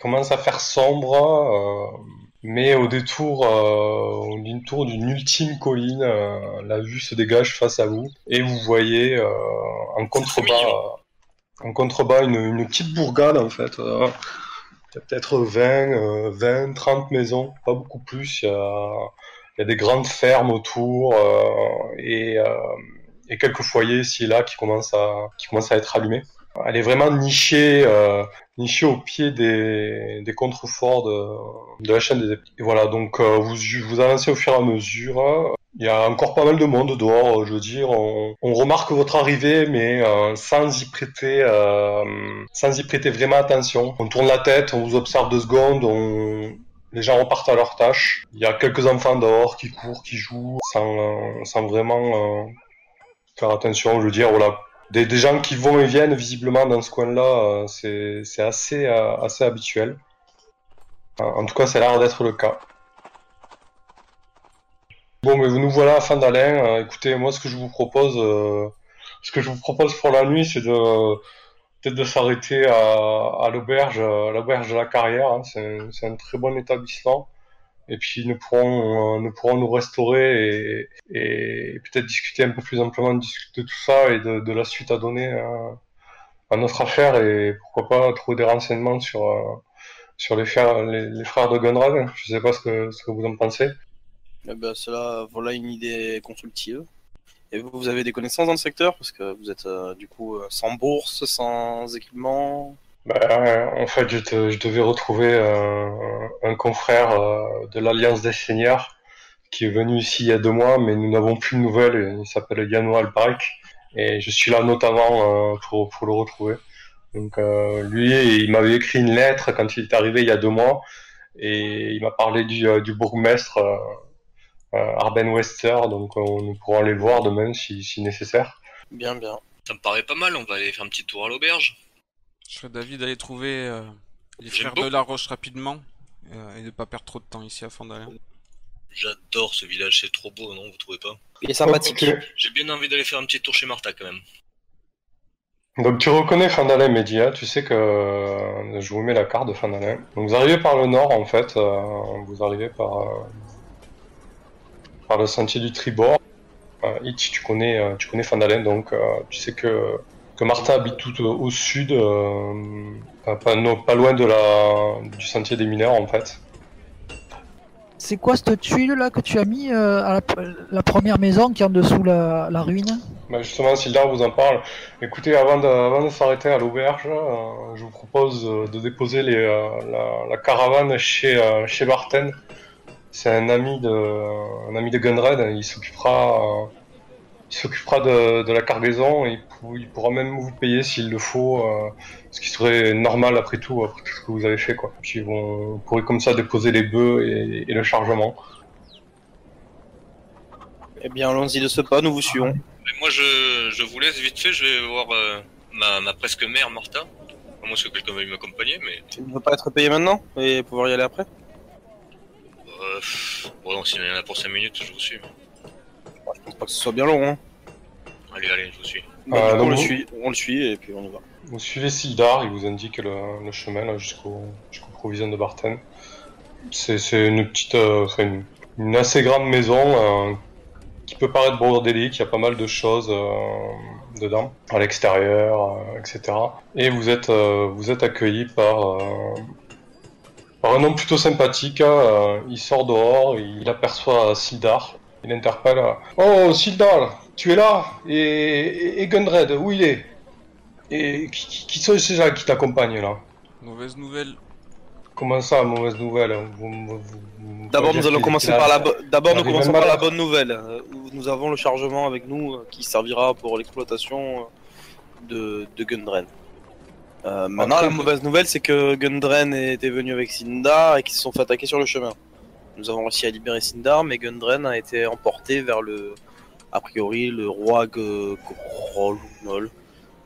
commence à faire sombre, euh, mais au détour euh, d'une tour d'une ultime colline, euh, la vue se dégage face à vous et vous voyez en contrebas, en contrebas une, une petite bourgade en fait. Il y a peut-être 20, euh, 20, 30 maisons, pas beaucoup plus. Il y a, il y a des grandes fermes autour euh, et, euh, et quelques foyers ici et là qui commencent à, qui commencent à être allumés. Elle est vraiment nichée, euh, nichée au pied des, des contreforts de, de la chaîne des. Et voilà, donc euh, vous, vous avancez au fur et à mesure. Il y a encore pas mal de monde dehors, je veux dire. On, on remarque votre arrivée, mais euh, sans y prêter, euh, sans y prêter vraiment attention. On tourne la tête, on vous observe deux secondes, on, les gens repartent à leur tâche. Il y a quelques enfants dehors qui courent, qui jouent, sans, sans vraiment euh, faire attention. Je veux dire, voilà, des, des gens qui vont et viennent visiblement dans ce coin-là, euh, c'est assez, euh, assez habituel. En tout cas, ça a l'air d'être le cas. Bon, mais nous voilà à Fandalin. Euh, écoutez, moi, ce que je vous propose, euh, ce que je vous propose pour la nuit, c'est de peut-être de s'arrêter à, à l'auberge, l'auberge de la carrière. hein. C'est un très bon établissement. Et puis nous pourrons, euh, nous restaurer et, peut-être discuter un peu plus amplement de, tout ça et de, la suite à donner à, notre affaire et pourquoi pas trouver des renseignements sur, euh, sur les, frères, les, frères de Gunrad. Je sais pas ce que, vous en pensez. Eh ben, cela, voilà une idée constructive. Et vous, vous avez des connaissances dans le secteur? Parce que vous êtes euh, du coup sans bourse, sans équipement? Bah, en fait, je, te- je devais retrouver euh, un confrère euh, de l'Alliance des Seigneurs qui est venu ici il y a deux mois, mais nous n'avons plus de nouvelles. Il s'appelle Yano Alparek et je suis là notamment euh, pour, pour le retrouver. Donc euh, lui, il m'avait écrit une lettre quand il est arrivé il y a deux mois et il m'a parlé du, du bourgmestre euh, Arben Wester, donc euh, nous pourrons aller le voir demain si, si nécessaire. Bien, bien. Ça me paraît pas mal, on va aller faire un petit tour à l'auberge. Je serais d'avis d'aller trouver euh, les frères beaucoup. de la Roche rapidement euh, et de pas perdre trop de temps ici à Fandalin. J'adore ce village, c'est trop beau, non Vous trouvez pas? Il est sympathique. J'ai bien envie d'aller faire un petit tour chez Martha quand même. Donc tu reconnais Fandalin Média, tu sais que euh, je vous mets la carte de Fandalin. Donc vous arrivez par le nord en fait, euh, vous arrivez par, euh, par le sentier du Tribord. Euh, Itch, tu connais, euh, tu connais Fandalin, donc euh, tu sais que, que Martha habite tout au, au sud, euh, pas, pas- non, pas loin de la, du sentier des mineurs en fait. C'est quoi cette tuile là que tu as mis euh, à la, la première maison qui est en dessous la, la ruine? Bah justement, Sildar vous en parle. Écoutez, avant de, avant de s'arrêter à l'auberge, euh, je vous propose euh, de déposer les, euh, la, la caravane chez, euh, chez Barten. C'est un ami de, un ami de Gunred. Il s'occupera, euh, il s'occupera de, de la cargaison. Et il, pour- il pourra même vous payer s'il le faut, euh, ce qui serait normal après tout, après tout ce que vous avez fait, quoi. Puis bon, vous pourrez comme ça déposer les bœufs et, et le chargement. Eh bien, allons-y de ce pas, nous vous suivons. Mais moi, je, je vous laisse vite fait, je vais voir euh, ma, ma presque mère, Martha. À moins que quelqu'un veuille m'accompagner, mais... Tu ne veux pas être payé maintenant et pouvoir y aller après? Euh, bon, non, s'il y en a pour 5 minutes, je vous suis. Je pense pas que ce soit bien long. Hein. Allez, allez, je vous suis. Bah, Euh, du coup, on, le suit, on le suit et puis on y va. Vous suivez Sildar, il vous indique le, le chemin là, jusqu'au jusqu'aux provisions de Barten. C'est une petite, euh, une, une assez grande maison euh, qui peut paraître bordélique, il y a pas mal de choses euh, dedans, à l'extérieur, etc. Et vous êtes, vous êtes accueilli par, par un homme plutôt sympathique. il sort dehors, il aperçoit Sildar, il interpelle Oh Sildar, tu es là Et, et, et Gundred, où il est? Et qui, qui, qui sont ces gens qui t'accompagnent là? Mauvaise nouvelle. Comment ça, mauvaise nouvelle? D'abord, nous allons commencer par la bo- d'abord nous arrive commençons même par la malade. bonne nouvelle. euh, nous avons le chargement avec nous euh, qui servira pour l'exploitation euh, de, de Gundren. Euh, maintenant, la mauvaise nouvelle, c'est que Gundren était venu avec Sindar et qu'ils se sont fait attaquer sur le chemin. Nous avons réussi à libérer Sindar, mais Gundren a été emporté vers le, a priori, le roi Grolnol,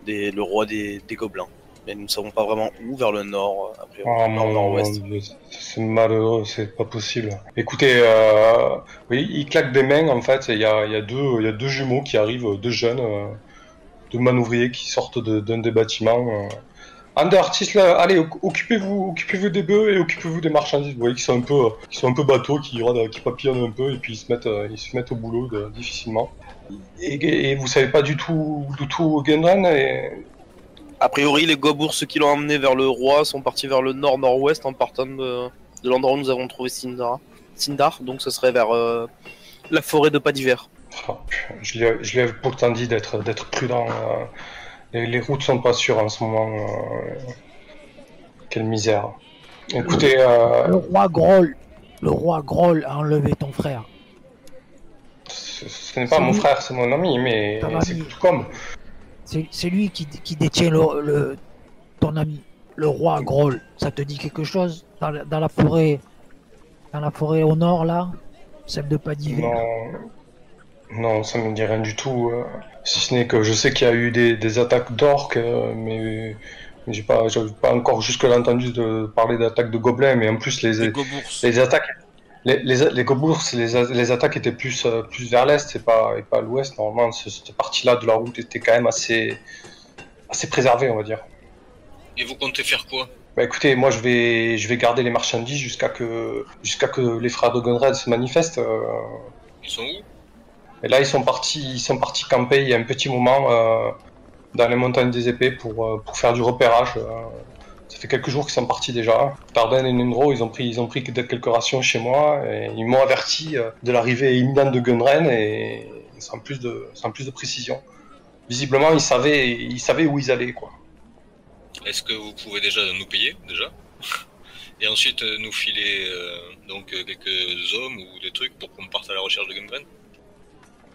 le roi des, des gobelins. Mais nous ne savons pas vraiment où, vers le nord, a priori, nord mon nord-ouest. C'est malheureux, c'est pas possible. Écoutez, euh, oui, il claque des mains en fait. Il y a, il y a deux, il y a deux jumeaux qui arrivent, deux jeunes, euh, deux manouvriers qui sortent de- d'un des bâtiments. euh, Ander, Tisla, allez, oc- occupez-vous, occupez-vous des bœufs et occupez-vous des marchandises. Vous voyez qu'ils sont un peu, euh, qu'ils sont un peu bateaux, qui rodent, qui papillonnent un peu et puis ils se mettent, euh, ils se mettent au boulot de- difficilement. Et, et vous savez pas du tout, du tout Gundren et A priori, les gobours qui l'ont emmené vers le roi sont partis vers le nord-nord-ouest en partant de, de l'endroit où nous avons trouvé Sindar. Sindar, donc ce serait vers euh, la forêt de pas d'hiver. Oh, je lui ai- pourtant dit d'être, d'être prudent. euh, les, les routes sont pas sûres en ce moment. euh, quelle misère. Écoutez, euh, Le roi Groll, le roi Groll a enlevé ton frère. ce, ce n'est pas mon lui. frère, c'est mon ami, mais c'est tout comme. C'est lui qui, qui détient le, le- ton ami, le roi Groll. Ça te dit quelque chose dans la, dans la forêt, dans la forêt au nord là, celle de. Non, non, ça me dit rien du tout. euh, si ce n'est que je sais qu'il y a eu des, des attaques d'orques, euh, mais, j'ai pas, pas encore jusque-là entendu de parler d'attaques de gobelins, mais en plus les, Les attaques, les, les, les gobours, c'est les, a- les attaques étaient plus, euh, plus vers l'est et pas, et pas à l'ouest. Normalement, ce- cette partie-là de la route était quand même assez, assez préservée, on va dire. Et vous comptez faire quoi? Bah écoutez, moi je vais, je vais garder les marchandises jusqu'à que, jusqu'à que les frères de Gunred se manifestent. Ils sont où? Et là, ils sont partis, ils sont partis camper il y a un petit moment euh, dans les montagnes des épées pour, euh, pour faire du repérage. euh. Ça fait quelques jours qu'ils sont partis déjà. Tarden et Nendro, ils ont pris, ils ont pris quelques rations chez moi et ils m'ont averti de l'arrivée imminente de Gunren et sans plus de, sans plus de précision. Visiblement, ils savaient, ils savaient où ils allaient quoi. Est-ce que vous pouvez déjà nous payer déjà? Et ensuite nous filer donc quelques hommes ou des trucs pour qu'on parte à la recherche de Gungren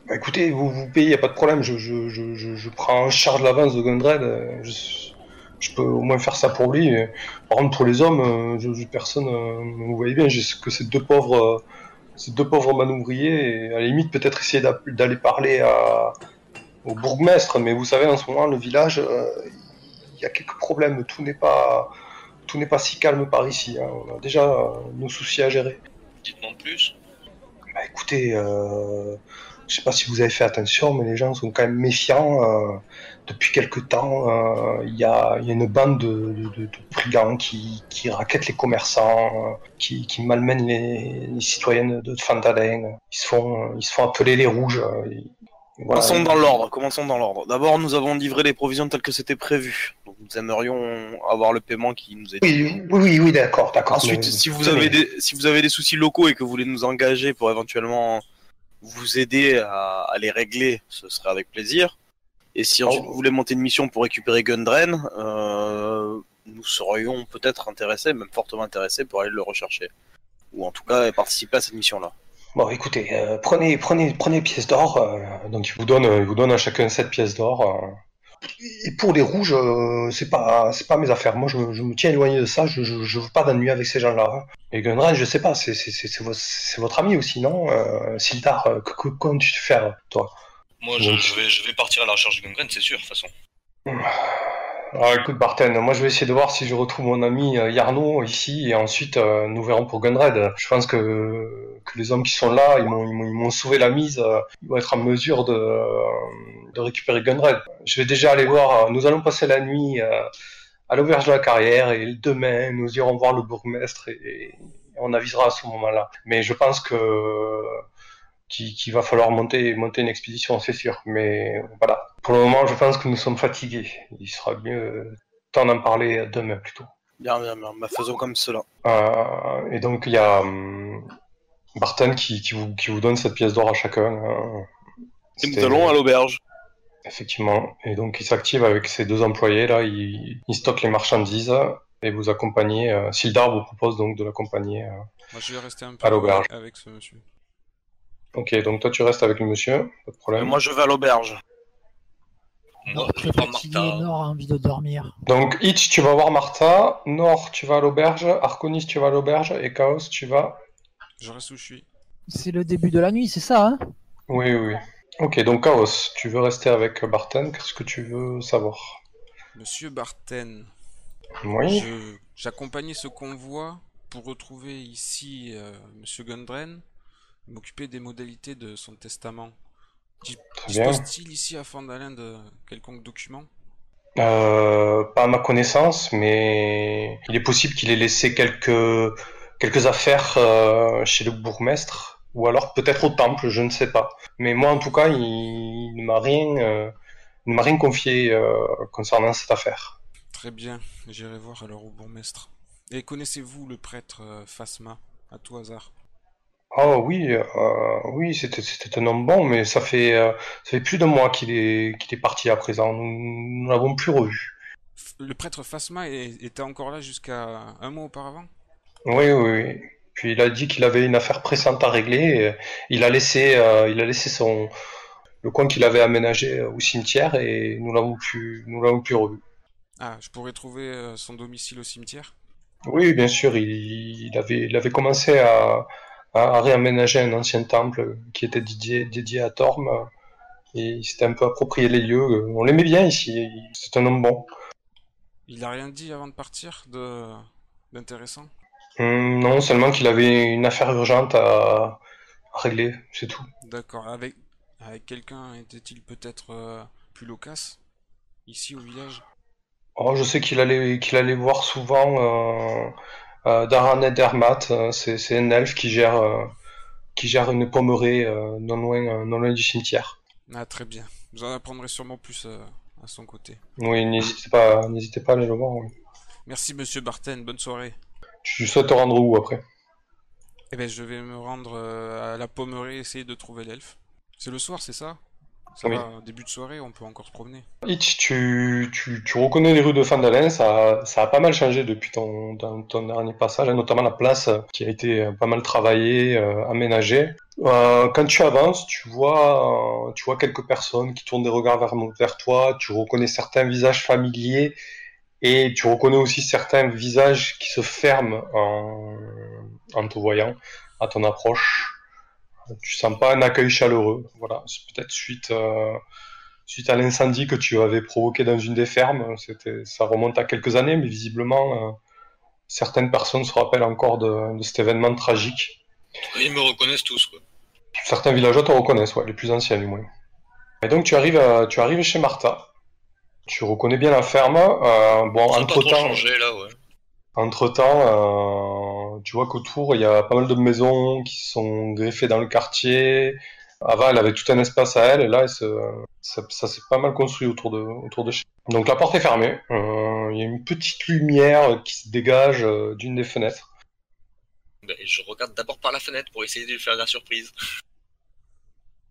Bah écoutez, vous vous payez, y a pas de problème. Je, je, je, je, prends en charge l'avance de Gundred. euh, Je, je peux au moins faire ça pour lui. et Par contre, pour les hommes, euh, je, personne. euh, vous voyez bien, j'ai que ces deux pauvres, euh, ces deux pauvres manouvriers. Et à la limite, peut-être essayer d'a- d'aller parler à, au bourgmestre. Mais vous savez, en ce moment, le village, euh, il y a quelques problèmes. Tout n'est pas, tout n'est pas si calme par ici. hein. On a déjà euh, nos soucis à gérer. Dites-moi plus. Bah écoutez, euh, je sais pas si vous avez fait attention, mais les gens sont quand même méfiants. euh, depuis quelque temps, euh, il y, a, il y a une bande de, de- de- de brigands qui, qui raquettent les commerçants, euh, qui, qui malmènent les, les citoyennes de Fandalen. Ils se font, ils se font appeler les rouges. et- voilà. Commençons dans l'ordre. Commençons dans l'ordre. D'abord, nous avons livré les provisions telles que c'était prévu. Donc, nous aimerions avoir le paiement qui nous est. Oui, oui, oui, d'accord, d'accord. Ensuite, mais- si vous tenez. avez des si vous avez des soucis locaux et que vous voulez nous engager pour éventuellement vous aider à, à les régler, ce serait avec plaisir. Et si ensuite Oh. vous voulez monter une mission pour récupérer Gundren, euh, nous serions peut-être intéressés, même fortement intéressés, pour aller le rechercher. Ou en tout cas participer à cette mission-là. Bon, écoutez, euh, prenez, prenez, prenez pièces d'or. euh, donc, il vous donne, il vous donne à chacun 7 pièces d'or. Et pour les rouges, euh, c'est pas, c'est pas mes affaires. Moi, je, me- je me tiens éloigné de ça. Je, je, je veux pas d'ennui avec ces gens-là. hein. Et Gunren, je sais pas, c'est, c'est, c'est, c'est votre, ami aussi, non euh, Sildar, euh, que, que comptes-tu faire, toi? Moi je, vais, je vais partir à la recherche de Gungren, c'est sûr, de toute façon. Ah, écoute, Barten, moi je vais essayer de voir si je retrouve mon ami euh, Yarno ici et ensuite euh, nous verrons pour Gunred. Je pense que, que les hommes qui sont là, ils m'ont, ils m'ont, ils m'ont sauvé la mise, euh, ils vont être en mesure de, euh, de récupérer Gunred. Je vais déjà aller voir, nous allons passer la nuit à l'auberge de la carrière et demain nous irons voir le bourgmestre et, et on avisera à ce moment-là. Mais je pense que qu'il, va falloir monter, monter une expédition, c'est sûr. Mais voilà. Pour le moment, je pense que nous sommes fatigués. Il sera mieux euh, temps d'en parler demain plutôt. Bien, bien, bien. Bah, faisons comme cela. Euh, et donc il y a hum, Barton qui, qui, vous, qui vous donne cette pièce d'or à chacun. hein. Et nous allons à l'auberge. Effectivement. Et donc il s'active avec ses deux employés là. Il, il stocke les marchandises et vous accompagnez. Euh, Sildar vous propose donc de l'accompagner. euh. Moi, je vais rester un À peu l'auberge. avec ce monsieur. Ok, donc toi tu restes avec le monsieur, pas de problème. moi, je vais à l'auberge. Nord, je fatigué. Nord a envie de dormir. Donc Hitch tu vas voir Martha, Nord tu vas à l'auberge, Arconis tu vas à l'auberge et Chaos tu vas. Je reste où je suis. C'est le début de la nuit, c'est ça, hein? Oui, oui. oui. Ok, donc Chaos, tu veux rester avec Barton, qu'est-ce que tu veux savoir? Monsieur Barten, Oui. je- j'accompagnais ce convoi pour retrouver ici euh, Monsieur Gundren, m'occuper des modalités de son testament. Dis- Très bien. Dispose-t-il ici à Fandalin de quelconque document Euh, pas à ma connaissance, mais il est possible qu'il ait laissé quelques quelques affaires euh, chez le bourgmestre, ou alors peut-être au temple, je ne sais pas. Mais moi, en tout cas, il, ne m'a rien, euh, il m'a rien confié euh, concernant cette affaire. Très bien, j'irai voir alors au bourgmestre. Et connaissez-vous le prêtre euh, Phasma, à tout hasard? Oh oui, euh, oui, c'était c'était un homme bon, mais ça fait euh, ça fait plus de mois qu'il est qu'il est parti à présent. Nous ne l'avons plus revu. Le prêtre est- était encore là jusqu'à un mois auparavant? Oui, oui, oui. Puis il a dit qu'il avait une affaire pressante à régler. et il a laissé euh, il a laissé son le coin qu'il avait aménagé au cimetière et nous l'avons plus nous l'avons plus revu. Ah, je pourrais trouver euh, son domicile au cimetière? Oui, bien sûr, il, il avait il avait commencé à à réaménager un ancien temple qui était dédié dédié à Torm et il s'était un peu approprié les lieux. On l'aimait bien ici. C'est un homme bon. Il a rien dit avant de partir de d'intéressant? Hum, non, seulement qu'il avait une affaire urgente à, à régler, c'est tout. D'accord, avec, avec quelqu'un était-il peut-être euh, plus loquace Ici au village? Oh, je sais qu'il allait, qu'il allait voir souvent euh, euh, Daran Edermat, euh, c'est, un elfe qui gère, euh, qui gère une pommeraie euh, non loin, non loin du cimetière. Ah, très bien. Vous en apprendrez sûrement plus à son côté. Oui, n'hésitez pas, n'hésitez pas à aller le voir. oui. Merci, monsieur Barten, bonne soirée. Tu souhaites te rendre où après? Eh ben, je vais me rendre à la pommerie, essayer de trouver l'elfe. C'est le soir, c'est ça? Ça Oui. va, début de soirée, on peut encore se promener. Hitch, tu, tu, tu reconnais les rues de Fandalen, ça, ça a pas mal changé depuis ton, ton, ton dernier passage, notamment la place qui a été euh, pas mal travaillée, euh, aménagée. Euh, quand tu avances, tu vois, euh, tu vois quelques personnes qui tournent des regards vers, vers toi, tu reconnais certains visages familiers et tu reconnais aussi certains visages qui se ferment en, en te voyant à ton approche. Tu sens pas un accueil chaleureux. Voilà, c'est peut-être suite, euh, suite à l'incendie que tu avais provoqué dans une des fermes. C'était, ça remonte à quelques années, mais visiblement, euh, certaines personnes se rappellent encore de, de cet événement tragique. Ils me reconnaissent tous, quoi. Certains villageois te reconnaissent, ouais, les plus anciens du moins. Et donc tu arrives, à- tu arrives chez Martha. Tu reconnais bien la ferme. Euh, bon, entre temps, changé, là, ouais. entre temps, tu vois qu'autour il y a pas mal de maisons qui sont greffées dans le quartier. Avant, elle avait tout un espace à elle, et là, elle se- ça, ça s'est pas mal construit autour de, autour de chez. Donc la porte est fermée. Euh, Il y a une petite lumière qui se dégage euh, d'une des fenêtres. Je regarde d'abord par la fenêtre pour essayer de lui faire la surprise.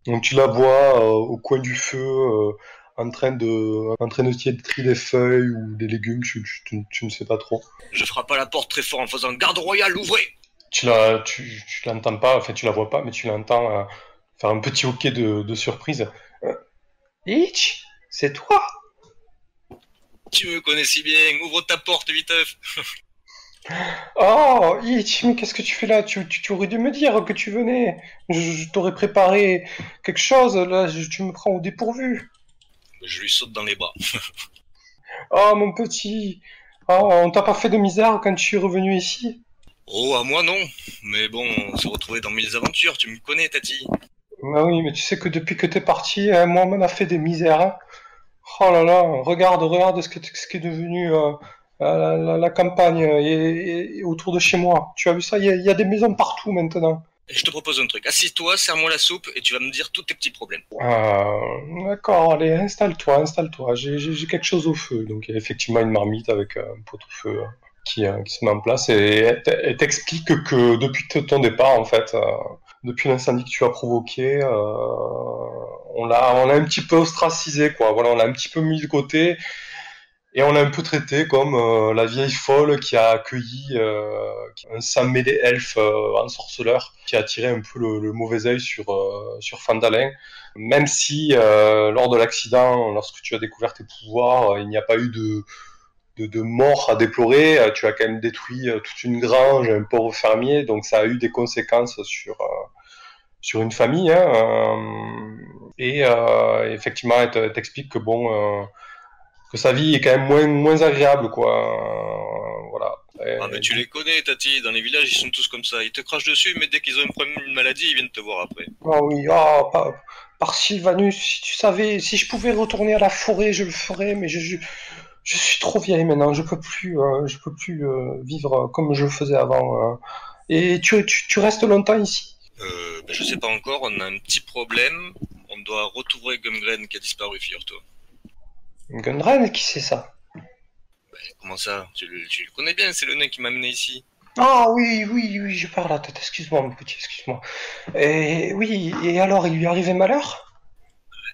Donc tu la vois euh, au coin du feu, euh, en train de, en train de tirer des feuilles ou des légumes, tu, tu- tu- tu ne sais pas trop. Je frappe à la porte très fort en faisant garde royale, ouvrez Tu la, tu, tu l'entends pas, enfin tu la vois pas, mais tu l'entends euh, faire un petit hoquet de, de surprise. Euh, Hitch, c'est toi Tu me connais si bien, ouvre ta porte, viteuf Oh, Hitch, mais qu'est-ce que tu fais là? Tu, tu, tu aurais dû me dire que tu venais. Je, je t'aurais préparé quelque chose, là, je- tu me prends au dépourvu. Je lui saute dans les bras. Oh, mon petit. Oh, on t'a pas fait de misère quand tu es revenu ici? Oh, à moi non. Mais bon, on s'est retrouvés dans mille aventures, tu me connais, Tati. Ah oui, mais tu sais que depuis que t'es parti, euh, moi, on a fait des misères. hein. Oh là là, regarde, regarde ce, que, ce qui est devenu euh, la, la- la campagne euh, et, autour de chez moi. Tu as vu ça? Il y, a- il y a des maisons partout maintenant. Je te propose un truc. Assis-toi, serre-moi la soupe et tu vas me dire tous tes petits problèmes. Euh, D'accord, allez, installe-toi, installe-toi. J'ai quelque chose au feu. Donc il y a effectivement une marmite avec un pot au feu euh, qui, euh, qui se met en place et t'explique que depuis ton départ, en fait, depuis l'incendie que tu as provoqué, on l'a un petit peu ostracisé, quoi. Voilà, on l'a un petit peu mis de côté et on l'a un peu traité comme euh, la vieille folle qui a accueilli euh, un sang mêlé elfe euh, ensorceleur qui a attiré un peu le, mauvais œil sur, euh, sur Fandalin. Même si lors de l'accident, lorsque tu as découvert tes pouvoirs, il n'y a pas eu de, de, de mort à déplorer, tu as quand même détruit toute une grange, un pauvre fermier, donc ça a eu des conséquences sur, sur une famille. Hein, et effectivement, elle te- elle t'explique que bon, que sa vie est quand même moins, moins agréable, quoi. Voilà. Et- Ah, mais tu les connais, Tati, dans les villages, ils sont tous comme ça. Ils te crachent dessus, mais dès qu'ils ont problème, une maladie, ils viennent te voir après. Ah oui, ah, par, par Sylvanus, si tu savais, si je pouvais retourner à la forêt, je le ferais, mais je, je, je suis trop vieille maintenant, je peux plus, euh, je peux plus euh, vivre comme je le faisais avant. euh. Et tu, tu, tu restes longtemps ici? Euh, ben, je sais pas encore, on a un petit problème. On doit retrouver Gumgren qui a disparu, figure-toi. Gundren, qui c'est ça? Comment ça? Tu le, tu le connais bien, c'est le nain qui m'a amené ici. Ah oui, oui, oui, je perds la tête, excuse-moi mon petit, excuse-moi. Et oui, et alors, il lui arrivait malheur?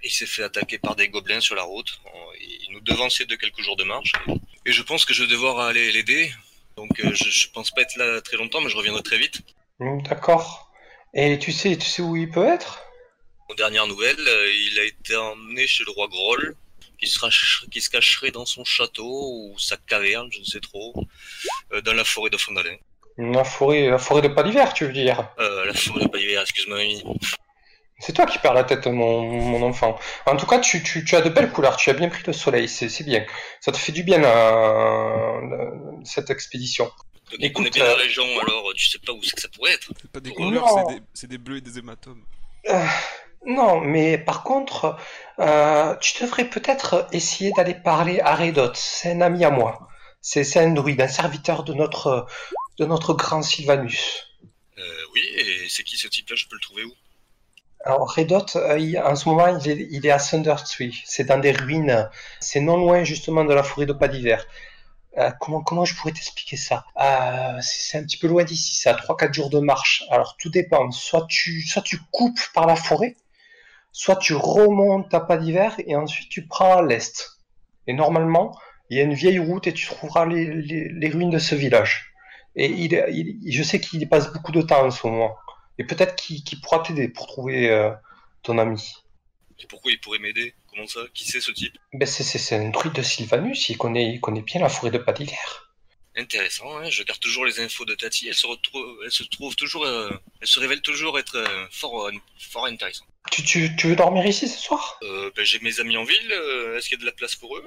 Il s'est fait attaquer par des gobelins sur la route. Il nous devançait de quelques jours de marche. Et je pense que je vais devoir aller l'aider. Donc euh, je, je pense pas être là très longtemps, mais je reviendrai très vite. Hmm, D'accord. Et tu sais, tu sais où il peut être? Aux dernières nouvelles, euh, il a été emmené chez le roi Groll, qui, sera, qui se cacherait dans son château ou sa caverne, je ne sais trop, euh, dans la forêt de Fondalin. La forêt, la forêt de pas d'hiver, tu veux dire? Euh, la forêt de Paliver, excuse-moi. C'est toi qui perds la tête, mon, mon enfant. En tout cas, tu, tu, tu as de belles couleurs, tu as bien pris le soleil, c'est bien. Ça te fait du bien, euh, cette expédition. Donc, Écoute, connaît bien euh, la région, alors tu sais pas où c'est que ça pourrait être. C'est pas des couleurs, c'est des, c'est des bleus et des hématomes. Non, mais par contre, euh, tu devrais peut-être essayer d'aller parler à Redot. C'est un ami à moi. C'est un druide, un serviteur de notre, de notre grand Sylvanus. Euh, oui, et c'est qui ce type-là? Je peux le trouver où? Alors Redot, euh, il- en ce moment, il est, il est à Thundertree. C'est dans des ruines. C'est non loin justement de la forêt de pas d'hiver. Euh, comment, comment je pourrais t'expliquer ça? Euh, C'est c'est un petit peu loin d'ici, c'est à 3-4 jours de marche. Alors tout dépend. Soit tu, soit tu coupes par la forêt, soit tu remontes à pas d'hiver et ensuite tu prends à l'est. Et normalement, il y a une vieille route et tu trouveras les, les, les ruines de ce village. Et il, je sais qu'il passe beaucoup de temps en ce moment. Et peut-être qu'il pourra t'aider pour trouver euh, ton ami. Et pourquoi il pourrait m'aider? Comment ça? Qui c'est ce type? Ben c'est, un druide de Sylvanus, il connaît, il connaît bien la forêt de pas d'hiver. Intéressant, hein je garde toujours les infos de Tati, elle se retrouve, elle se trouve toujours, euh, elle se révèle toujours être euh, fort, euh, fort intéressante. Tu, tu, tu veux dormir ici ce soir? Euh, ben, j'ai mes amis en ville, euh, est-ce qu'il y a de la place pour eux?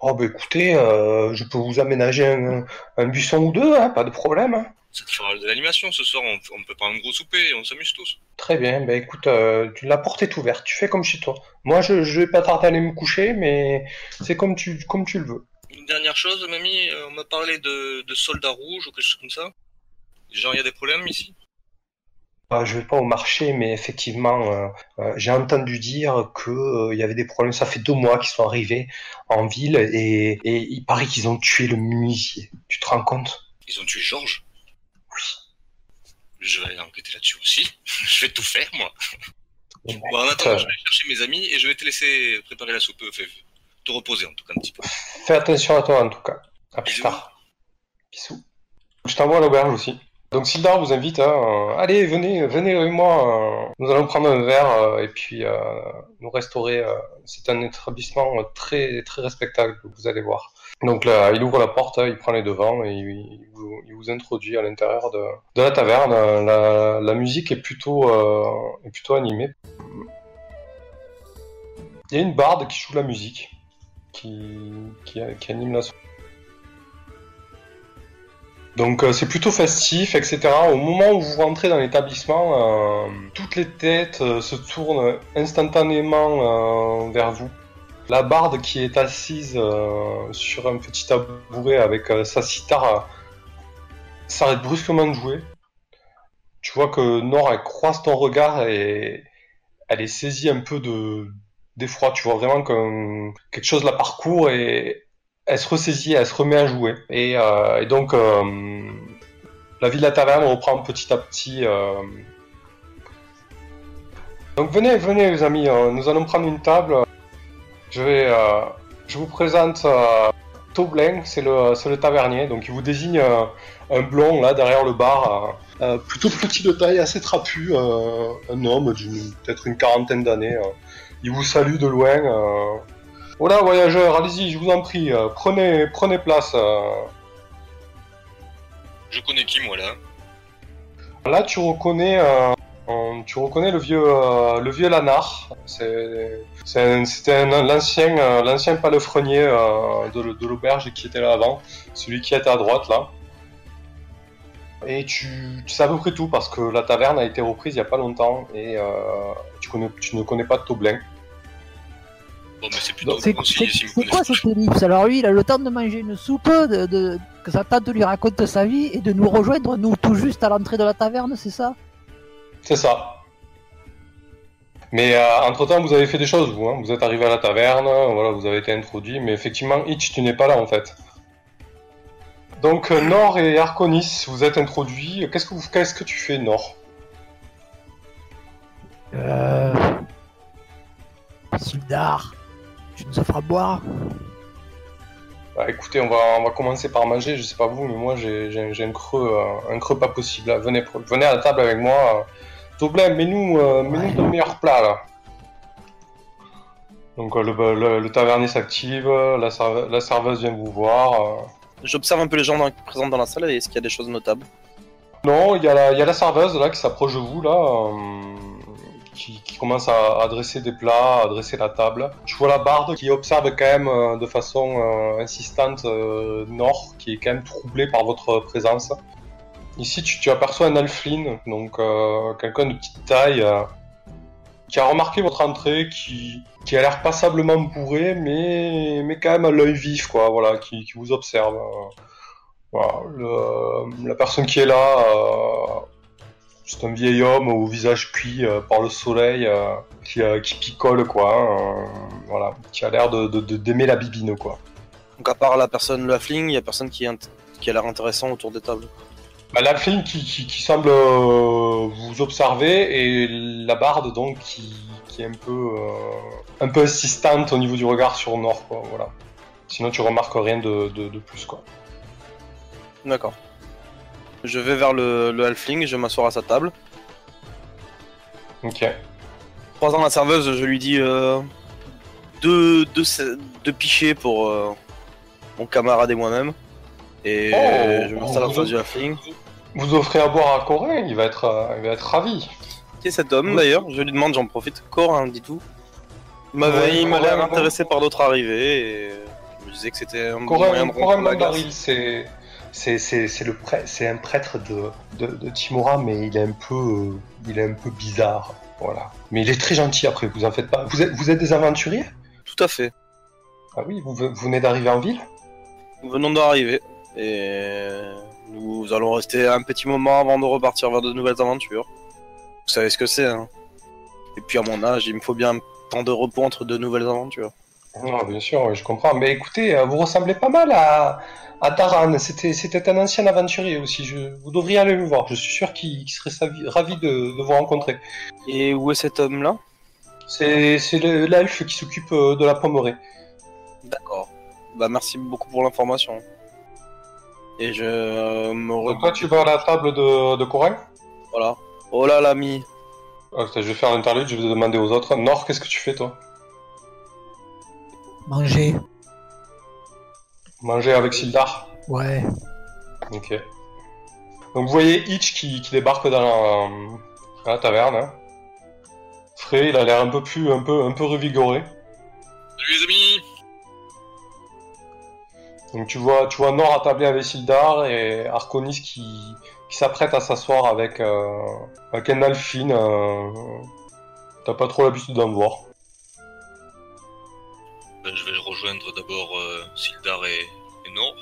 Oh ben écoutez, euh, je peux vous aménager un, un buisson ou deux, hein, pas de problème. hein. Ça te fera de l'animation ce soir, on, on peut prendre un gros souper et on s'amuse tous. Très bien, ben écoute, euh, la porte est ouverte, tu fais comme chez toi. Moi je, je vais pas tarder à aller me coucher, mais c'est comme tu, comme tu le veux. Une dernière chose, mamie, euh, on m'a parlé de, de soldats rouges ou quelque chose comme ça. Genre, il y a des problèmes ici? Je vais pas au marché, mais effectivement, euh, euh, j'ai entendu dire que euh, y avait des problèmes. Ça fait deux mois qu'ils sont arrivés en ville et, et il paraît qu'ils ont tué le menuisier. Tu te rends compte? Ils ont tué Georges? Je vais aller enquêter là-dessus aussi. je vais tout faire, moi. Bon, en attendant, Euh, je vais chercher mes amis et je vais te laisser préparer la soupe. Fais- te reposer en tout cas un petit peu. Fais attention à toi en tout cas. À plus Bisous. tard. Bisous. Je t'envoie à l'auberge aussi. Donc Sildar vous invite euh, allez, venez, venez avec moi. euh, nous allons prendre un verre euh, et puis nous restaurer. c'est un établissement très très respectable, vous allez voir. Donc là, il ouvre la porte, il prend les devants et il, vous, introduit à l'intérieur de, la taverne. La, musique est plutôt, animée. Il y a une barde qui joue la musique, qui, qui, qui anime la soirée. Donc euh, c'est plutôt festif, etc. Au moment où vous rentrez dans l'établissement, euh, toutes les têtes euh, se tournent instantanément euh, vers vous. La barde qui est assise euh, sur un petit tabouret avec sa cithare s'arrête brusquement de jouer. Tu vois que Nord croise ton regard et elle est saisie un peu de d'effroi. Tu vois vraiment que quelque chose la parcourt et elle se ressaisit, elle se remet à jouer. Et, euh, donc, euh, la vie de la taverne reprend petit à petit. euh. Donc venez, venez les amis, nous allons prendre une table. Je vous présente Toblin, c'est le, tavernier. Donc il vous désigne un blond là derrière le bar, plutôt petit de taille, assez trapu, un homme d'une peut-être une quarantaine d'années. Il vous salue de loin. Voilà, voyageurs, allez-y, je vous en prie, euh, prenez, prenez place. euh. Je connais qui, moi, là? Là, tu reconnais euh, tu reconnais le vieux, euh, le vieux Lanar. C'est, c'est un- c'était un- l'ancien, euh, l'ancien palefrenier euh, de, l- de l'auberge qui était là avant, celui qui était à droite là. Et tu, tu sais à peu près tout parce que la taverne a été reprise il y a pas longtemps et euh, tu, connais, tu ne connais pas de Toblin. C'est si, si quoi cette ellipse? Alors lui, il a le temps de manger une soupe, de, de- que sa tante lui raconte sa vie et de nous rejoindre, nous, tout juste à l'entrée de la taverne, c'est ça? C'est ça. Mais entre temps, vous avez fait des choses, vous. hein. Vous êtes arrivé à la taverne, voilà, vous avez été introduit, mais effectivement, Hitch, tu n'es pas là en fait. Donc, euh, Nord et Arconis, vous êtes introduits. Qu'est-ce que, vous... Qu'est-ce que tu fais, Nord? Euh... Sildar, tu nous offres à boire Bah, Écoutez, on va, on va commencer par manger. Je sais pas vous, mais moi, j'ai, un creux, euh, un creux pas possible. là. Venez, venez à la table avec moi. Toblin, mets-nous, euh, Ouais. ton meilleur plat là. Donc, euh, le, le, le tavernier s'active, la, serve- la serveuse vient vous voir. euh. J'observe un peu les gens dans- présents dans la salle et est-ce qu'il y a des choses notables? Non, il y, a la- il y a la serveuse là qui s'approche de vous là, euh, qui, commence à, dresser des plats, à dresser la table. Tu vois la barde qui observe quand même euh, de façon euh, insistante euh, Nord, qui est quand même troublé par votre présence. Ici, tu, aperçois un alflin, donc quelqu'un de petite taille, qui a remarqué votre entrée, qui, qui a l'air passablement bourré, mais, mais quand même à l'œil vif, quoi, voilà, qui, vous observe. la personne qui est là, c'est un vieil homme au visage cuit euh, par le soleil, euh, qui, euh, qui picole, quoi. hein, voilà, qui a l'air de, de- de- d'aimer la bibine, quoi. Donc à part la personne, halfling, il y a personne qui, est int- qui a l'air intéressant autour des tables. Bah, L'alfling qui, qui, qui semble vous observer et la barde donc qui, qui est un peu un peu insistante au niveau du regard sur Nord quoi voilà. Sinon tu remarques rien de, de, de plus quoi. D'accord. Je vais vers le, le halfling, je vais m'asseoir à sa table. Ok. Croisant la serveuse, je lui dis euh, deux, deux, deux pichets pour euh, mon camarade et moi-même. Et Oh, je m'installe en vous- face du halfling. Vous offrez à boire à Corin, il va être euh, il va être ravi. Qui est cet homme d'ailleurs Je lui demande, j'en profite. Corin, dis tout. Il m'avait Ouais, l'air intéressé par d'autres arrivés et je me disais que c'était un bon moyen de Corin la. Mandaril, c'est c'est c'est c'est le prêtre, c'est un prêtre de, de de Timora mais il est un peu euh, il est un peu bizarre voilà. Mais il est très gentil après, vous en faites pas. Vous êtes vous êtes des aventuriers? Tout à fait. Ah oui, vous, vous venez d'arriver en ville? Nous venons d'arriver et nous allons rester un petit moment avant de repartir vers de nouvelles aventures. Vous savez ce que c'est, hein Et puis à mon âge, il me faut bien un temps de repos entre de nouvelles aventures. Non, bien sûr, je comprends. Mais écoutez, euh, vous ressemblez pas mal à, à Daran. C'était, un ancien aventurier aussi. Je, vous devriez aller le voir. Je suis sûr qu'il, serait savi- ravi de, de vous rencontrer. Et où est cet homme-là? C'est, c'est le- l'elfe qui s'occupe euh, de la pommerie. D'accord. Bah merci beaucoup pour l'information. Et je euh, me Donc toi, tu vas à la table de, de Corin Voilà. Oh là l'ami. Ah, Je vais faire l'interlude, je vais demander aux autres. Nord, qu'est-ce que tu fais toi? Manger Manger avec Sildar Ouais. Ok. Donc vous voyez Hitch qui, qui débarque dans la, dans la taverne. hein. Frais, il a l'air un peu plus, un peu, un peu revigoré. Salut les amis Donc tu vois, tu vois Nord attablé avec Sildar et Arconis qui, qui s'apprête à s'asseoir avec, euh, avec un Alphine. euh, T'as pas trop l'habitude d'en voir. Ben, Je vais rejoindre d'abord euh, Sildar et, et Nord.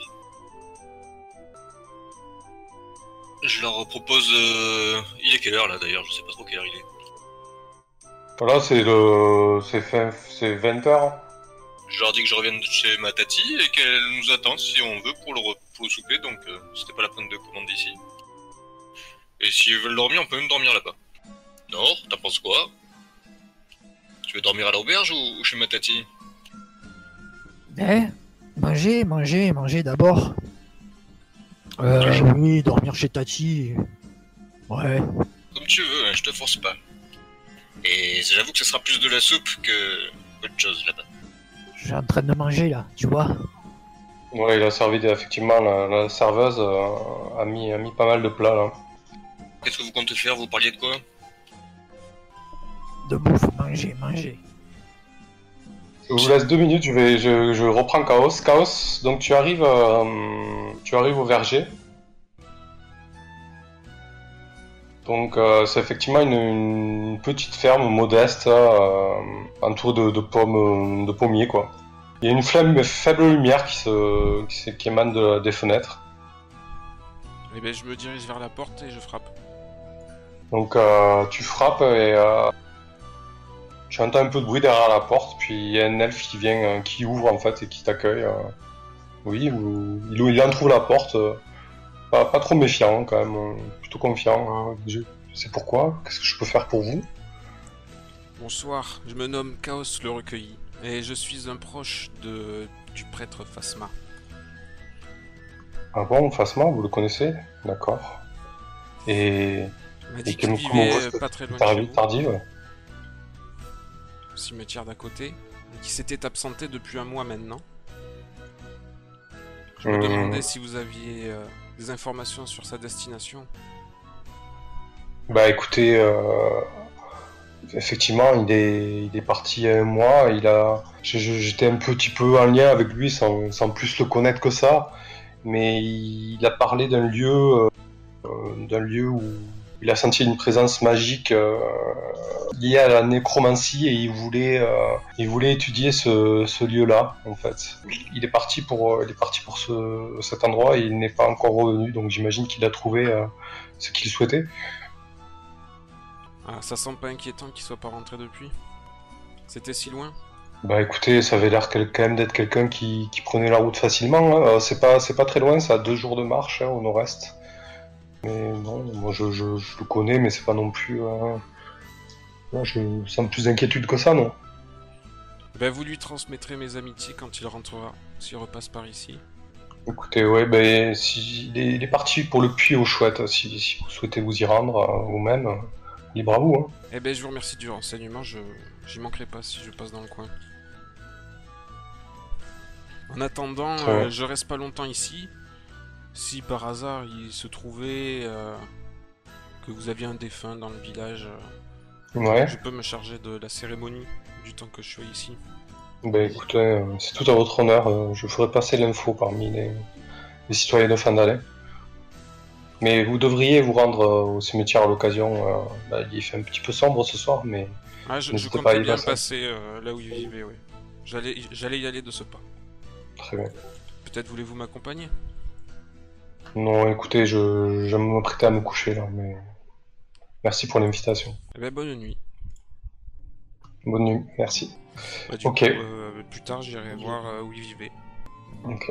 Je leur propose... euh, Il est quelle heure là d'ailleurs? Je sais pas trop quelle heure il est. Voilà, c'est le, c'est fin- c'est 20 heures. Je leur dis que je reviens de chez ma tati et qu'elle nous attend si on veut pour le, re- pour le souper, donc euh, c'était pas la peine de commander ici. Et s'ils veulent dormir, on peut même dormir là-bas. Nord, t'en penses quoi? Tu veux dormir à l'auberge ou, ou chez ma tati? Eh Manger, manger, manger d'abord. Euh, oui, dormir chez Tati. Ouais. Comme tu veux, hein, je te force pas. Et j'avoue que ce sera plus de la soupe que autre chose là-bas. Je suis en train de manger là, tu vois. Ouais, il a servi effectivement la, la serveuse euh, a mis a mis pas mal de plats là. Qu'est-ce que vous comptez faire? Vous parliez de quoi? De bouffe, manger, manger. Je vous laisse deux minutes, je, vais, je, je reprends Chaos. Chaos, donc tu arrives, euh, tu arrives au verger. Donc euh, c'est effectivement une, une petite ferme modeste, euh, entourée de, de pommes, de pommiers quoi. Il y a une flamme, faible lumière qui, se, qui, émane de- des fenêtres. Eh ben, je me dirige vers la porte et je frappe. Donc euh, tu frappes et euh, tu entends un peu de bruit derrière la porte, puis il y a un elfe qui vient, euh, qui ouvre en fait et qui t'accueille. euh. Oui, ou- il, il en trouve la porte, euh, pas, pas trop méfiant quand même, plutôt confiant. je sais pourquoi, qu'est-ce que je peux faire pour vous? Bonsoir, je me nomme Chaos le Recueilli et je suis un proche de du prêtre Phasma. Ah bon, Phasma, vous le connaissez? D'accord. Et Il m'a dit qu'il vivait pas très loin tardive? Au cimetière d'à côté, qui s'était absenté depuis un mois maintenant. Je me Hum. demandais si vous aviez euh, des informations sur sa destination. Bah écoutez, euh, effectivement, il est, il est parti il y a un mois. Il a, j'étais un petit peu en lien avec lui sans, sans plus le connaître que ça, mais il a parlé d'un lieu, euh, euh, d'un lieu où il a senti une présence magique euh, liée à la nécromancie et il voulait, euh, il voulait étudier ce, ce lieu-là en fait. Il est parti pour, il est parti pour ce, cet endroit et il n'est pas encore revenu, donc j'imagine qu'il a trouvé euh, ce qu'il souhaitait. Ah, ça semble pas inquiétant qu'il soit pas rentré depuis. C'était si loin Bah écoutez, ça avait l'air quand même d'être quelqu'un qui, qui prenait la route facilement. hein. Euh, C'est pas, c'est pas très loin, ça a deux jours de marche hein, au nord-est. Mais non, moi je, je, je le connais, mais c'est pas non plus. Euh... non, je sens plus d'inquiétude que ça, non. Ben vous lui transmettrez mes amitiés quand il rentrera, s'il repasse par ici. Écoutez, ouais, ben si, il, est, il est parti pour le puits aux chouettes. Si, si vous souhaitez vous y rendre euh, vous-même, euh, libre à vous. Hein. Eh ben je vous remercie du renseignement, je j'y manquerai pas si je passe dans le coin. En attendant, euh, je reste pas longtemps ici. Si par hasard il se trouvait euh, que vous aviez un défunt dans le village, euh, Ouais. je peux me charger de la cérémonie du temps que je suis ici. Ben écoutez, euh, c'est tout à votre honneur. Je ferai passer l'info parmi les, les citoyens de Fandalais. Mais vous devriez vous rendre au cimetière à l'occasion. bah, il fait un petit peu sombre ce soir, mais Ah, je, je N'hésitez pas bien passer. passer là où il vivait, oui. J'allais y aller de ce pas. très bien. Peut-être voulez-vous m'accompagner? Non, écoutez, je, je m'apprêter à me coucher là, mais merci pour l'invitation. Eh ben bonne nuit. Bonne nuit, merci. Bah, du Ok. coup, euh, plus tard j'irai voir euh, où il vivait. Ok.